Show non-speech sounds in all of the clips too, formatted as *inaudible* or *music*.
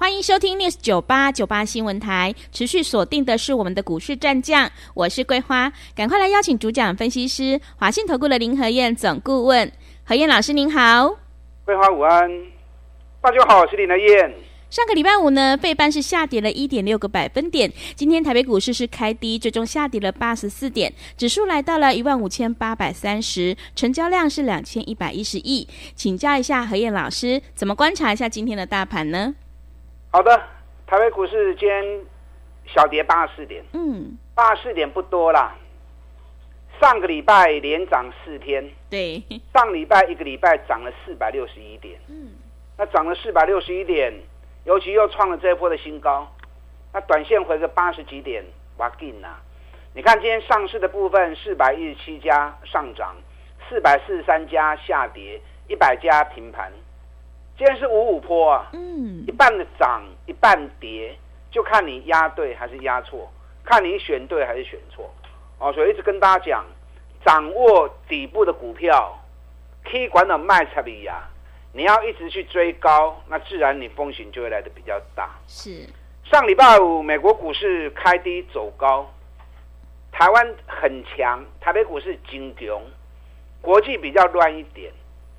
欢迎收听 News 九八九八新闻台，持续锁定的是我们的股市战将，我是桂花，赶快来邀请主讲分析师华信投顾的林和燕总顾问，何燕老师您好，桂花午安，大家好，我是林和燕。上个礼拜五呢，费半是下跌了一点六个百分点，今天台北股市是开低，最终下跌了八十四点，指数来到了一万五千八百三十，成交量是两千一百一十亿，请教一下何燕老师，怎么观察一下今天的大盘呢？好的，台北股市今天小跌八十四点，嗯，八十四点不多啦。上个礼拜连涨四天，对，上礼拜一个礼拜涨了四百六十一点，嗯，那涨了四百六十一点，尤其又创了这一波的新高，那短线回个八十几点，哇劲呐！你看今天上市的部分，四百一十七家上涨，四百四十三家下跌，一百家平盘。今天是五五坡啊，嗯，一半的涨，一半跌，就看你压对还是压错，看你选对还是选错，哦，所以一直跟大家讲，掌握底部的股票，可以管到卖差利呀，你要一直去追高，那自然你风险就会来得比较大。是，上礼拜五美国股市开低走高，台湾很强，台北股市金牛，国际比较乱一点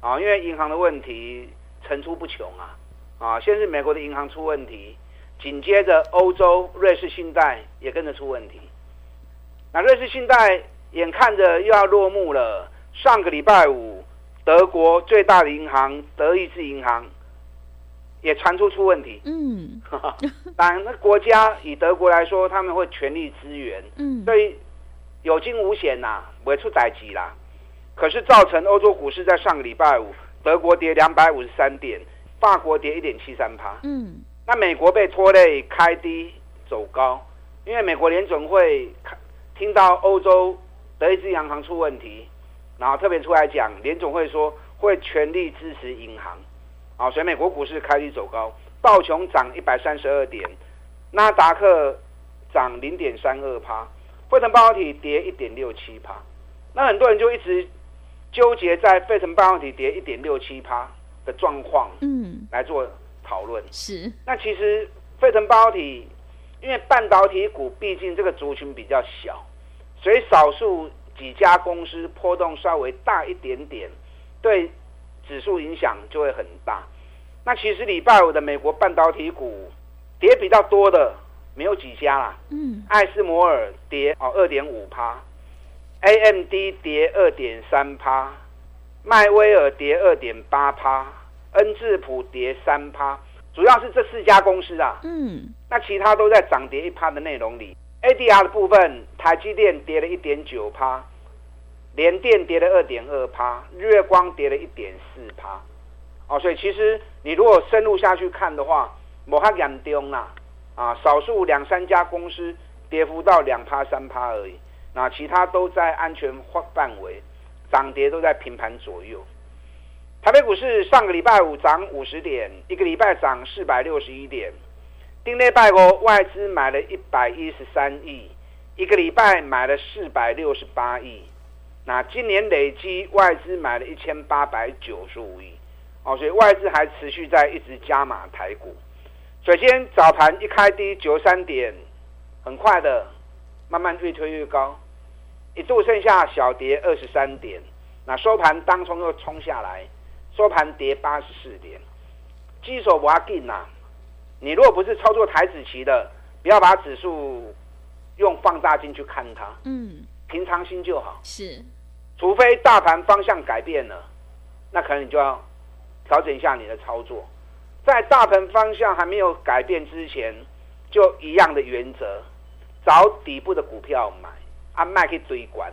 啊，因为银行的问题。层出不穷啊！啊，先是美国的银行出问题，紧接着欧洲瑞士信贷也跟着出问题。那瑞士信贷眼看着又要落幕了。上个礼拜五，德国最大的银行德意志银行也传出出问题。嗯，*laughs* 当然，那国家以德国来说，他们会全力支援。嗯，所以有惊无险呐，不会出代志啦。可是造成欧洲股市在上个礼拜五。德国跌两百五十三点，法国跌一点七三趴。嗯，那美国被拖累开低走高，因为美国联准会听到欧洲德意志银行出问题，然后特别出来讲，联总会说会全力支持银行。啊，所以美国股市开低走高，道琼涨一百三十二点，纳达克涨零点三二趴，惠城半导体跌一点六七趴。那很多人就一直。纠结在费城半导体跌一点六七趴的状况，嗯，来做讨论。是，那其实费城半导体，因为半导体股毕竟这个族群比较小，所以少数几家公司波动稍微大一点点，对指数影响就会很大。那其实礼拜五的美国半导体股跌比较多的没有几家啦，嗯，艾斯摩尔跌哦二点五趴。AMD 跌二点三趴，迈威尔跌二点八趴，恩智浦跌三趴，主要是这四家公司啊。嗯，那其他都在涨跌一趴的内容里。ADR 的部分，台积电跌了一点九趴，联电跌了二点二趴，日月光跌了一点四趴。哦，所以其实你如果深入下去看的话，摩哈亚丢啦，啊，少数两三家公司跌幅到两趴三趴而已。那其他都在安全范围，涨跌都在平盘左右。台北股市上个礼拜五涨五十点，一个礼拜涨四百六十一点。丁内拜国外资买了一百一十三亿，一个礼拜买了四百六十八亿。那今年累积外资买了一千八百九十五亿。哦，所以外资还持续在一直加码台股。首先早盘一开低九十三点，很快的。慢慢越推越高，一度剩下小跌二十三点，那收盘当冲又冲下来，收盘跌八十四点。基手不要紧呐，你如果不是操作台子棋的，不要把指数用放大镜去看它，嗯，平常心就好。是，除非大盘方向改变了，那可能你就要调整一下你的操作。在大盘方向还没有改变之前，就一样的原则。找底部的股票买，按卖去追关。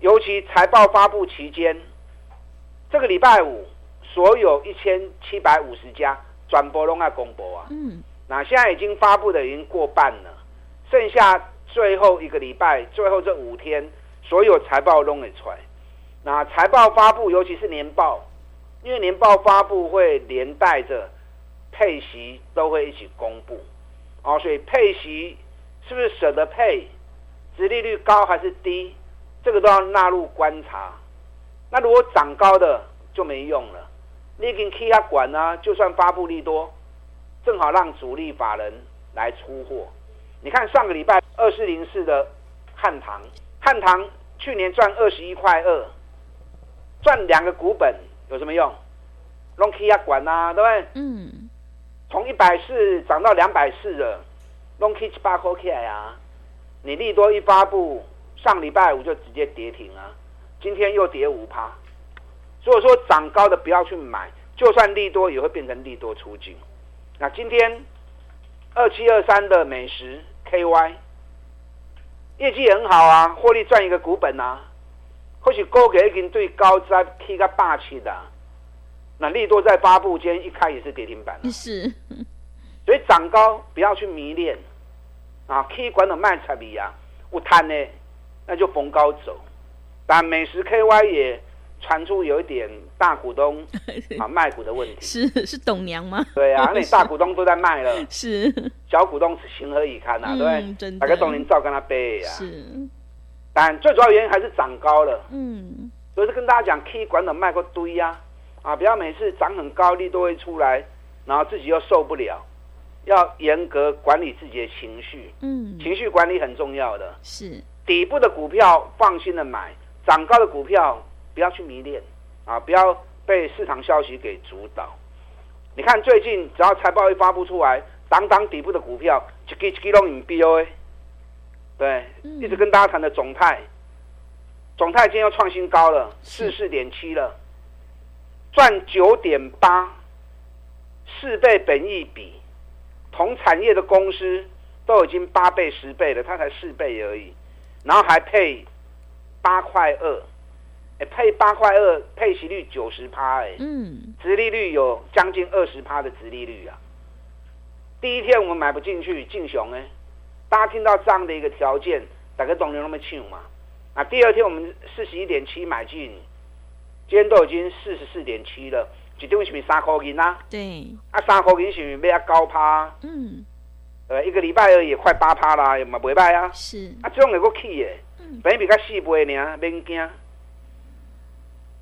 尤其财报发布期间，这个礼拜五，所有一千七百五十家转播都要公布啊。嗯，那现在已经发布的已经过半了，剩下最后一个礼拜，最后这五天所有财报拢会出来。那财报发布，尤其是年报，因为年报发布会连带着配息都会一起公布，哦，所以配息是不是舍得配，殖利率高还是低，这个都要纳入观察。那如果涨高的就没用了，你已经去他管啊，就算发布利多，正好让主力法人来出货。你看上个礼拜二四零四的汉唐，汉唐去年赚二十一块二。赚两个股本有什么用？弄 K 压管啊，对不对？嗯。从一百四涨到两百四了，弄 K 七八块起来啊！你利多一发布，上礼拜五就直接跌停啊，今天又跌五趴。所以说涨高的不要去买，就算利多也会变成利多出境。那今天二七二三的美食 KY 业绩也很好啊，获利赚一个股本啊。或许高给已经对高在踢个霸气的，那利多在发布间一开也是跌停板，是，所以涨高不要去迷恋啊，K 管的卖差比啊，我贪呢，那就逢高走。但美食 KY 也传出有一点大股东 *laughs* 啊卖股的问题，是是董娘吗？对啊，*laughs* 那大股东都在卖了，是小股东情何以堪啊？嗯、对不对？大家董林照跟他背啊。是。但最主要原因还是涨高了，嗯，所以是跟大家讲，K 管的卖过堆呀，啊，不要每次涨很高，利都会出来，然后自己又受不了，要严格管理自己的情绪，嗯，情绪管理很重要的，是。底部的股票放心的买，涨高的股票不要去迷恋，啊，不要被市场消息给主导。你看最近只要财报一发布出来，档档底部的股票一支一支拢引标诶。对，一直跟大家谈的总泰，总泰今天又创新高了，四四点七了，赚九点八，四倍本益比，同产业的公司都已经八倍、十倍了，它才四倍而已，然后还配八块二，哎，配八块二，配息率九十趴，哎，嗯，殖利率有将近二十趴的殖利率啊，第一天我们买不进去，进熊哎。大家听到这样的一个条件，大家懂得那么清楚吗？啊，第二天我们四十一点七买进，今天都已经四十四点七了，一张是不是三块银啊？对，啊，三块银是不是要高趴？嗯，呃，一个礼拜而已，快八趴啦，也嘛不败啊。是，啊，这种能够起的，本来比较细倍呢，免惊。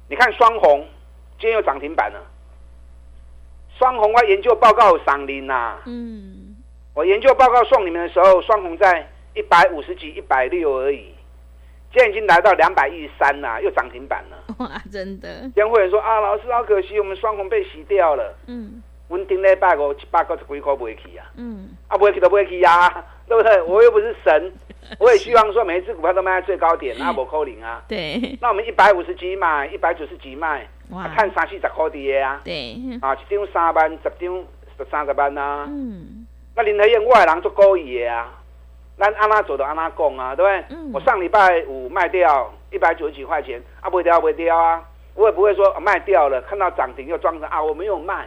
你看双红，今天又涨停板了。双红我研究报告上林呐。嗯。我研究报告送你们的时候，双红在一百五十几、一百六而已，现在已经来到两百一十三了，又涨停板了。*laughs* 哇，真的！有会员说啊，老师好可惜，我们双红被洗掉了。嗯。稳定礼拜五七八个十几块不会去啊。嗯。啊，不会去都不会去呀，*laughs* 对不对？我又不是神，*laughs* 我也希望说每一只股票都卖在最高点，啊，不扣零啊。对。那我们一百五十几买，一百九十几卖，啊、看三四十块的啊。对。啊，一张三万，十张三十万啊。嗯。那林和燕外人做勾引啊，那按他走的按他供啊，对不对？嗯、我上礼拜五卖掉一百九十几块钱，啊不会掉不会掉啊，我也不会说、啊、卖掉了，看到涨停又装成啊，我没有卖，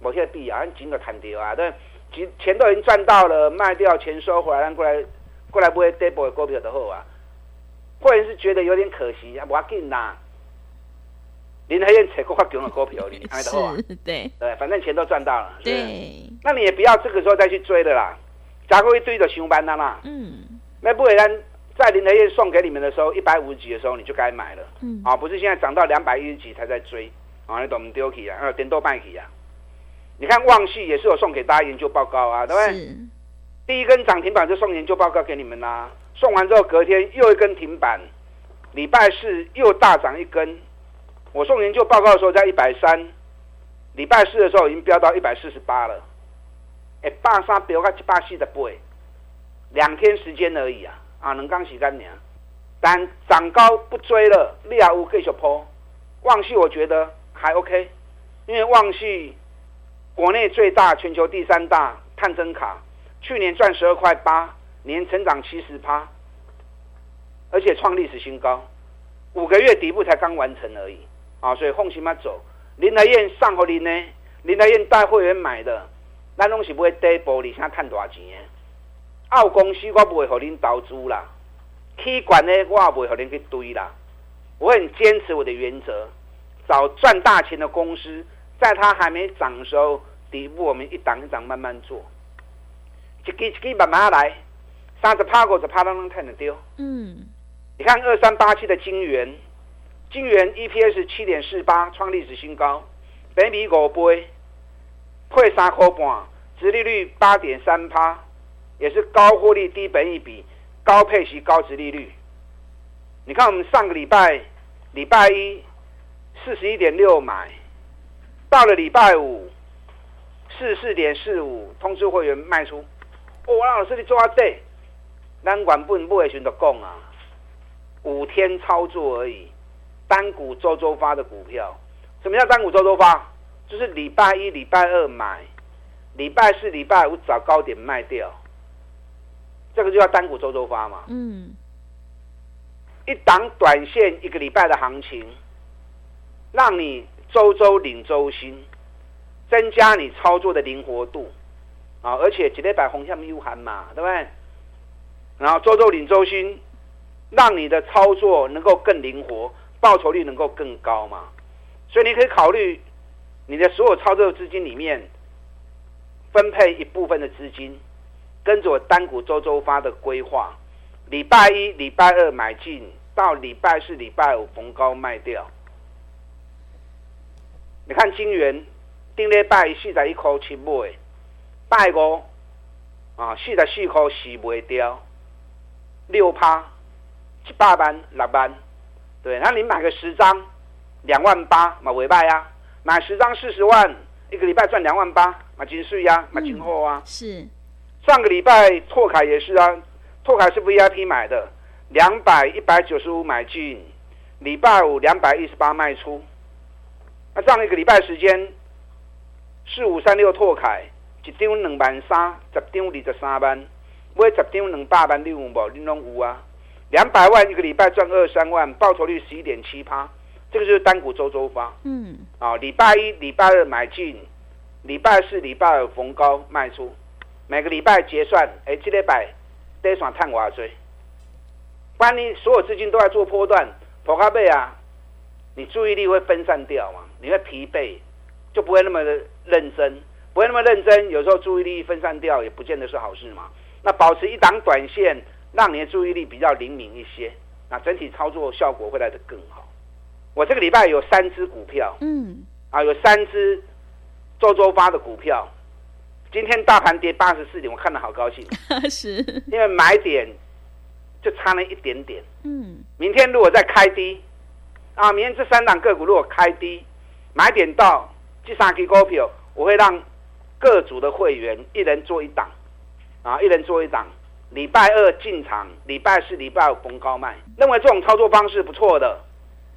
我现在币啊，紧的弹掉啊，对，钱钱都已经赚到了，卖掉钱收回来，过来过来不会跌波的股票的后啊，或者是觉得有点可惜啊，不要紧啦。林和彦采购发给我们股票里，还的话，对。对，反正钱都赚到了，对。那你也不要这个时候再去追的啦，加过一堆的熊班单啦。嗯。那不然在林德燕送给你们的时候，一百五十几的时候你就该买了。嗯。啊，不是现在涨到两百一十几才在追啊？你懂不丢弃啊？呃，点多卖起啊？你看旺系也是有送给大家研究报告啊，对不对？是。第一根涨停板就送研究报告给你们啦，送完之后隔天又一根停板，礼拜四又大涨一根。我送研究报告的时候在一百三，礼拜四的时候已经飙到一百四十八了，哎，八三飙到一百四十八，两天时间而已啊！啊，能刚洗干净，但涨高不追了，利亚乌继续抛，旺系我觉得还 OK，因为旺系国内最大、全球第三大探针卡，去年赚十二块八，年成长七十趴，而且创历史新高，五个月底部才刚完成而已。啊，所以放心吧走。林和彦上和林呢？林和彦带会员买的，咱拢是不会跌玻璃，现在赚多少钱？澳公司我不会和您投资啦。K 管呢，我也不会和您去堆啦。我很坚持我的原则，找赚大钱的公司，在它还没涨的时候，底部我们一档一档慢慢做，一支一支慢慢来，三十趴五十趴都能看得丢。嗯，你看二三八七的金圆，金圆 EPS 七点四八，创历史新高，北比五倍，配三块半，殖利率八点三趴，也是高获利低本益比。高配息、高殖利率，你看我们上个礼拜礼拜一四十一点六买，到了礼拜五四四点四五通知会员卖出。哦，王老师你做啊对，单管不不会选择供啊，五天操作而已，单股周周发的股票，什么叫单股周周发？就是礼拜一、礼拜二买，礼拜四、礼拜五找高点卖掉。这个就叫单股周周发嘛。嗯，一档短线一个礼拜的行情，让你周周领周薪，增加你操作的灵活度啊！而且几礼拜红线又喊嘛，对不对？然后周周领周薪，让你的操作能够更灵活，报酬率能够更高嘛。所以你可以考虑你的所有操作资金里面分配一部分的资金。跟着我单股周周发的规划，礼拜一、礼拜二买进，到礼拜四、礼拜五逢高卖掉。你看金元，顶礼拜四十一块七买，拜五啊四十四块四卖掉，六趴一百万六万，对，那你买个十张两万八，嘛尾拜呀，买十张四十万，一个礼拜赚两万八，买金税呀，买金货啊，是。上个礼拜拓凯也是啊，拓凯是 VIP 买的，两百一百九十五买进，礼拜五两百一十八卖出。那这样一个礼拜时间，四五三六拓凯一张两万三，十张二十三万，买十张两百万，你有无？你拢有啊？两百万一个礼拜赚二三万，报酬率十一点七趴，这个就是单股周周发。嗯。啊，礼拜一、礼拜二买进，礼拜四、礼拜二逢高卖出。每个礼拜结算，哎，这礼拜得算探瓦追。不然你所有资金都在做波段，跑咖贝啊，你注意力会分散掉嘛？你会疲惫，就不会那么的认真，不会那么认真。有时候注意力分散掉，也不见得是好事嘛。那保持一档短线，让你的注意力比较灵敏一些，那整体操作效果会来得更好。我这个礼拜有三只股票，嗯，啊，有三只周周发的股票。今天大盘跌八十四点，我看得好高兴，*laughs* 是，因为买点就差了一点点。嗯，明天如果再开低，啊，明天这三档个股如果开低，买点到这三支股票，我会让各组的会员一人做一档，啊，一人做一档，礼拜二进场，礼拜四、礼拜五逢高卖。认为这种操作方式不错的，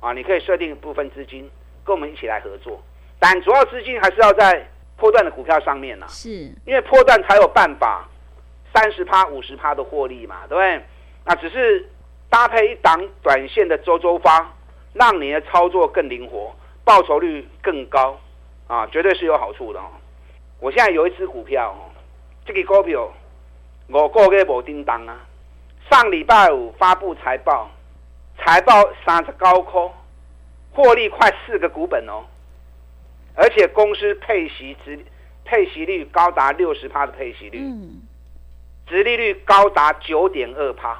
啊，你可以设定部分资金跟我们一起来合作，但主要资金还是要在。破段的股票上面呢、啊，是因为破段才有办法三十趴、五十趴的获利嘛，对不对？那只是搭配一档短线的周周发，让你的操作更灵活，报酬率更高啊，绝对是有好处的哦。我现在有一只股票哦，这个股票我个月无叮当啊，上礼拜五发布财报，财报三十高空，获利快四个股本哦。而且公司配息值配息率高达六十趴的配息率，嗯，殖利率高达九点二趴，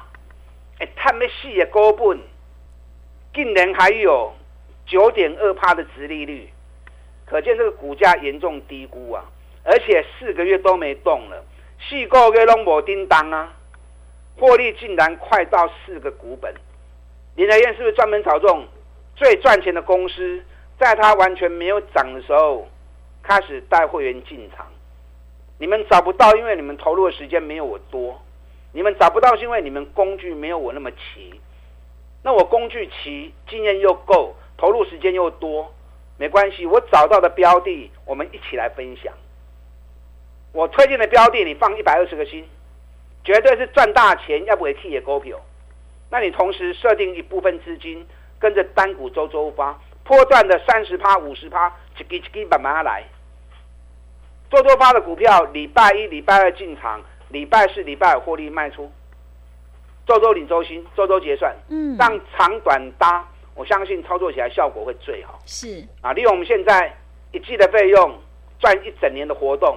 哎，他们细的股本，竟然还有九点二趴的殖利率，可见这个股价严重低估啊！而且四个月都没动了，四个月拢无叮当啊，获利竟然快到四个股本，林和彦是不是专门找这种最赚钱的公司？在它完全没有涨的时候，开始带会员进场。你们找不到，因为你们投入的时间没有我多。你们找不到，是因为你们工具没有我那么齐。那我工具齐，经验又够，投入时间又多，没关系。我找到的标的，我们一起来分享。我推荐的标的，你放一百二十个心，绝对是赚大钱，要不也替也股票。那你同时设定一部分资金，跟着单股周周发。波段的三十趴、五十趴，一支一支慢慢来。周周发的股票，礼拜一、礼拜二进场，礼拜四、礼拜五获利卖出。周周领周薪，周周结算，嗯，让长短搭，我相信操作起来效果会最好。是啊，利用我们现在一季的费用赚一整年的活动，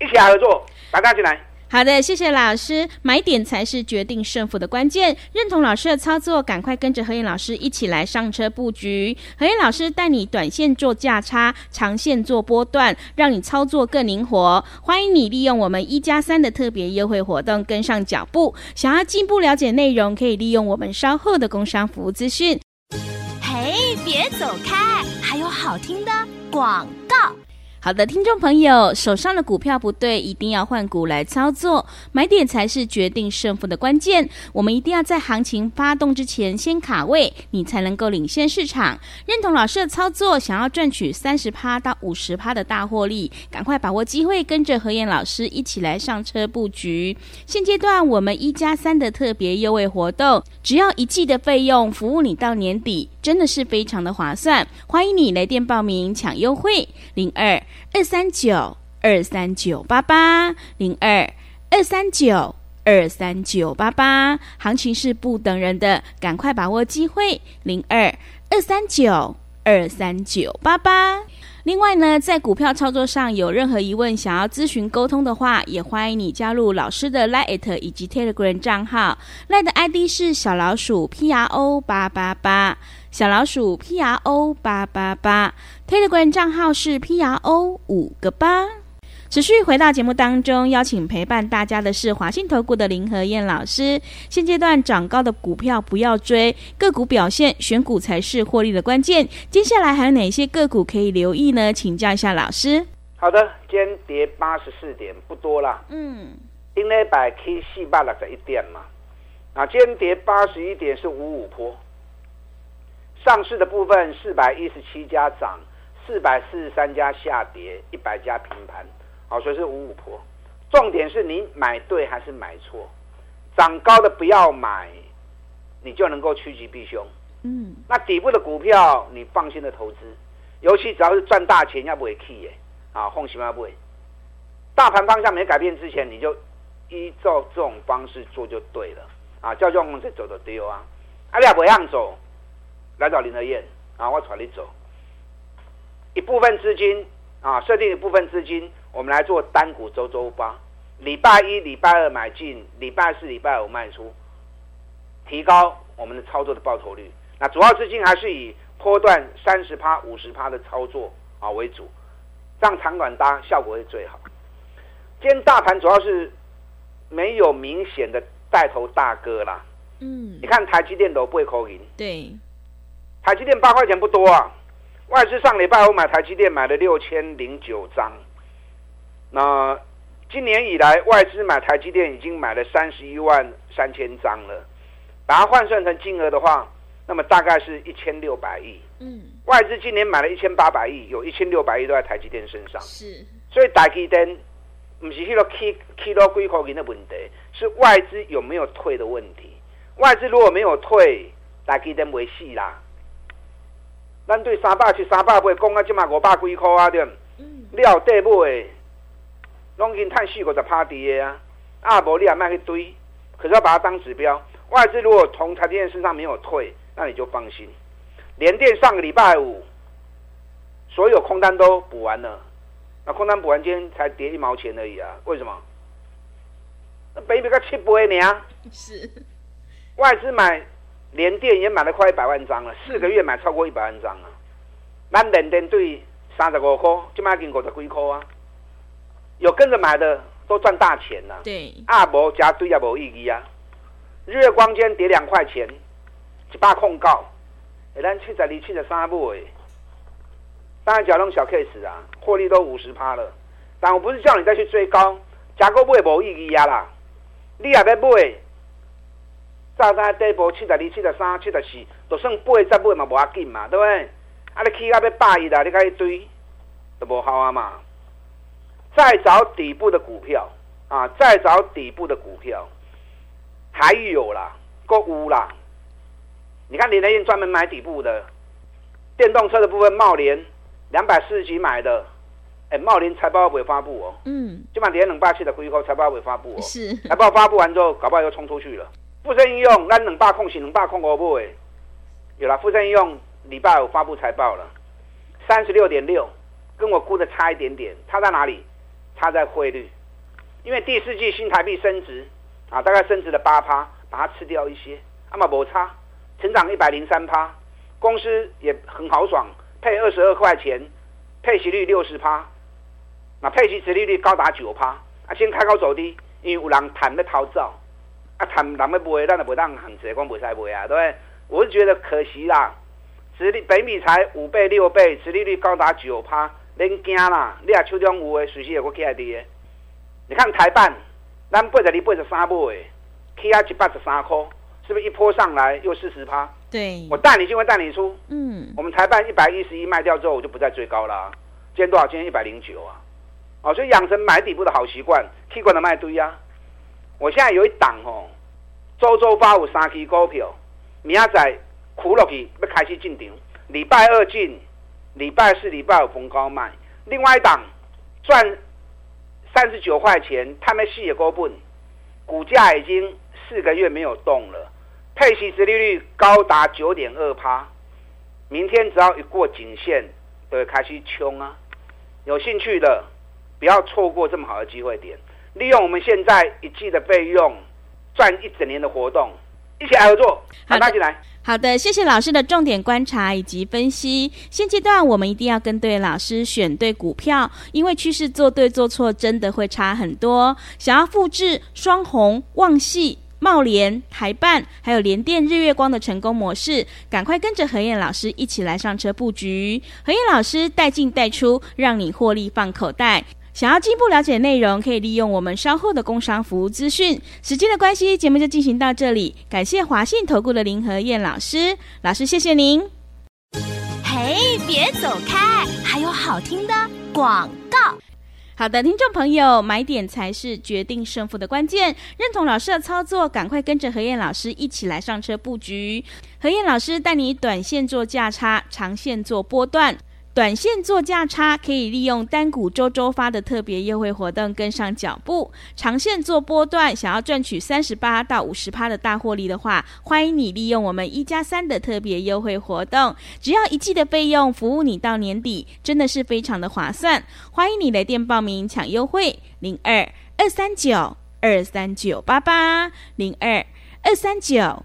一起来合作，大家进来。好的，谢谢老师。买点才是决定胜负的关键。认同老师的操作，赶快跟着何燕老师一起来上车布局。何燕老师带你短线做价差，长线做波段，让你操作更灵活。欢迎你利用我们一加三的特别优惠活动跟上脚步。想要进一步了解内容，可以利用我们稍后的工商服务资讯。嘿，别走开，还有好听的广告。好的，听众朋友，手上的股票不对，一定要换股来操作，买点才是决定胜负的关键。我们一定要在行情发动之前先卡位，你才能够领先市场。认同老师的操作，想要赚取三十趴到五十趴的大获利，赶快把握机会，跟着何燕老师一起来上车布局。现阶段我们一加三的特别优惠活动，只要一季的费用，服务你到年底，真的是非常的划算。欢迎你来电报名抢优惠，零二。二三九二三九八八零二二三九二三九八八，行情是不等人的，赶快把握机会，零二二三九二三九八八。另外呢，在股票操作上有任何疑问，想要咨询沟通的话，也欢迎你加入老师的 Line 以及 Telegram 账号，Line 的 ID 是小老鼠 P R O 八八八。小老鼠 P R O 八八八，Telegram 账号是 P R O 五个八。持续回到节目当中，邀请陪伴大家的是华信投顾的林和燕老师。现阶段涨高的股票不要追，个股表现选股才是获利的关键。接下来还有哪些个股可以留意呢？请教一下老师。好的，今天跌八十四点，不多啦。嗯，今天百 K 四百六十一点嘛，啊，今天跌八十一点是五五坡。上市的部分四百一十七家涨，四百四十三家下跌，一百家平盘，好，所以是五五波。重点是你买对还是买错？涨高的不要买，你就能够趋吉避凶。嗯，那底部的股票你放心的投资，尤其只要是赚大钱要不会去耶，啊，放心要不会。大盘方向没改变之前，你就依照这种方式做就对了，啊，叫做我们这走的丢啊，啊，你也不让走。来找林德燕啊，我带你走。一部分资金啊，设定一部分资金，我们来做单股周周发。礼拜一、礼拜二买进，礼拜四、礼拜五卖出，提高我们的操作的报酬率。那主要资金还是以波段三十趴、五十趴的操作啊为主，这样长短搭效果会最好。今天大盘主要是没有明显的带头大哥啦。嗯，你看台积电都不会扣银。对。台积电八块钱不多啊，外资上礼拜我买台积电买了六千零九张，那今年以来外资买台积电已经买了三十一万三千张了，把它换算成金额的话，那么大概是一千六百亿。嗯，外资今年买了一千八百亿，有一千六百亿都在台积电身上。是，所以台积电不是那个 K K 到几块钱的问题，是外资有没有退的问题。外资如果没有退，台积电没戏啦。咱对三百七、三百八讲啊，即嘛五百几块啊，对，料底买，拢已经赚四五十趴底的啊，啊无你也卖去堆，可是要把它当指标。外资如果从台积电身上没有退，那你就放心。联电上个礼拜五，所有空单都补完了，那空单补完，今天才跌一毛钱而已啊？为什么？那北比个七倍呢？*laughs* 是外资买。联电也买了快一百万张了，四个月买超过一百万张啊。咱联电对三十五块，就买进五十几块啊。有跟着买的都赚大钱了。对，啊无加对也无意义啊。日月光间跌两块钱，一百控告，哎，咱七十二、七十三买。当然，讲那种小 case 啊，获利都五十趴了。但我不是叫你再去追高，加购买无意义啊啦。你也要买。早在底部七十二、七十三、七十四，就算八十买嘛无要紧嘛，对不对？啊，你起到要百亿啦，你开一堆都无好啊嘛。再找底部的股票啊，再找底部的股票，还有啦，购物啦。你看林和彦专门买底部的电动车的部分，茂联两百四十几买的，哎，茂联财报会发布哦。嗯。今晚跌两百七的几块财报会发布哦。是。财报发布完之后，搞不好又冲出去了。富盛应用，那两百空是两百空五买的，有了富盛应用礼拜五发布财报了，三十六点六，跟我估的差一点点，差在哪里？差在汇率，因为第四季新台币升值啊，大概升值了八趴，把它吃掉一些，那么没差，成长一百零三趴，公司也很豪爽，配二十二块钱，配息率六十趴，那配息殖利率高达九趴，啊，先开高走低，因为有人谈的逃走。啊，谈人要卖，咱就不当行情，讲不使卖啊，对不对？我是觉得可惜啦，殖利北米才五倍六倍，殖利率高达九趴，恁惊啦，你啊手中有诶，随时也会起来跌。你看台办，咱八十二八十三买，起啊一百十三块，是不是一波上来又四十趴？对，我带你进，会带你出。嗯，我们台办一百一十一卖掉之后，我就不再追高了。今天多少？今天一百零九啊。哦，所以养成买底部的好习惯，去管的卖堆啊。我现在有一档哦，周周发五三期股票，明仔苦落去要开始进场，礼拜二进，礼拜四、礼拜五逢高卖。另外一档赚三十九块钱，他们四个股本，股价已经四个月没有动了，配息殖利率高达九点二趴，明天只要一过颈线，就会开始冲啊！有兴趣的不要错过这么好的机会点。利用我们现在一季的费用赚一整年的活动，一起来合作，好，拿起来。好的，谢谢老师的重点观察以及分析。现阶段我们一定要跟对老师，选对股票，因为趋势做对做错真的会差很多。想要复制双红、旺矽、茂联、台办，还有联电、日月光的成功模式，赶快跟着何燕老师一起来上车布局。何燕老师带进带出，让你获利放口袋。想要进一步了解内容，可以利用我们稍后的工商服务资讯。时间的关系，节目就进行到这里。感谢华信投顾的林和燕老师，老师谢谢您。嘿，别走开，还有好听的广告。好的，听众朋友，买点才是决定胜负的关键。认同老师的操作，赶快跟着何燕老师一起来上车布局。何燕老师带你短线做价差，长线做波段。短线做价差，可以利用单股周周发的特别优惠活动跟上脚步；长线做波段，想要赚取三十八到五十趴的大获利的话，欢迎你利用我们一加三的特别优惠活动，只要一季的费用，服务你到年底，真的是非常的划算。欢迎你来电报名抢优惠，零二二三九二三九八八零二二三九。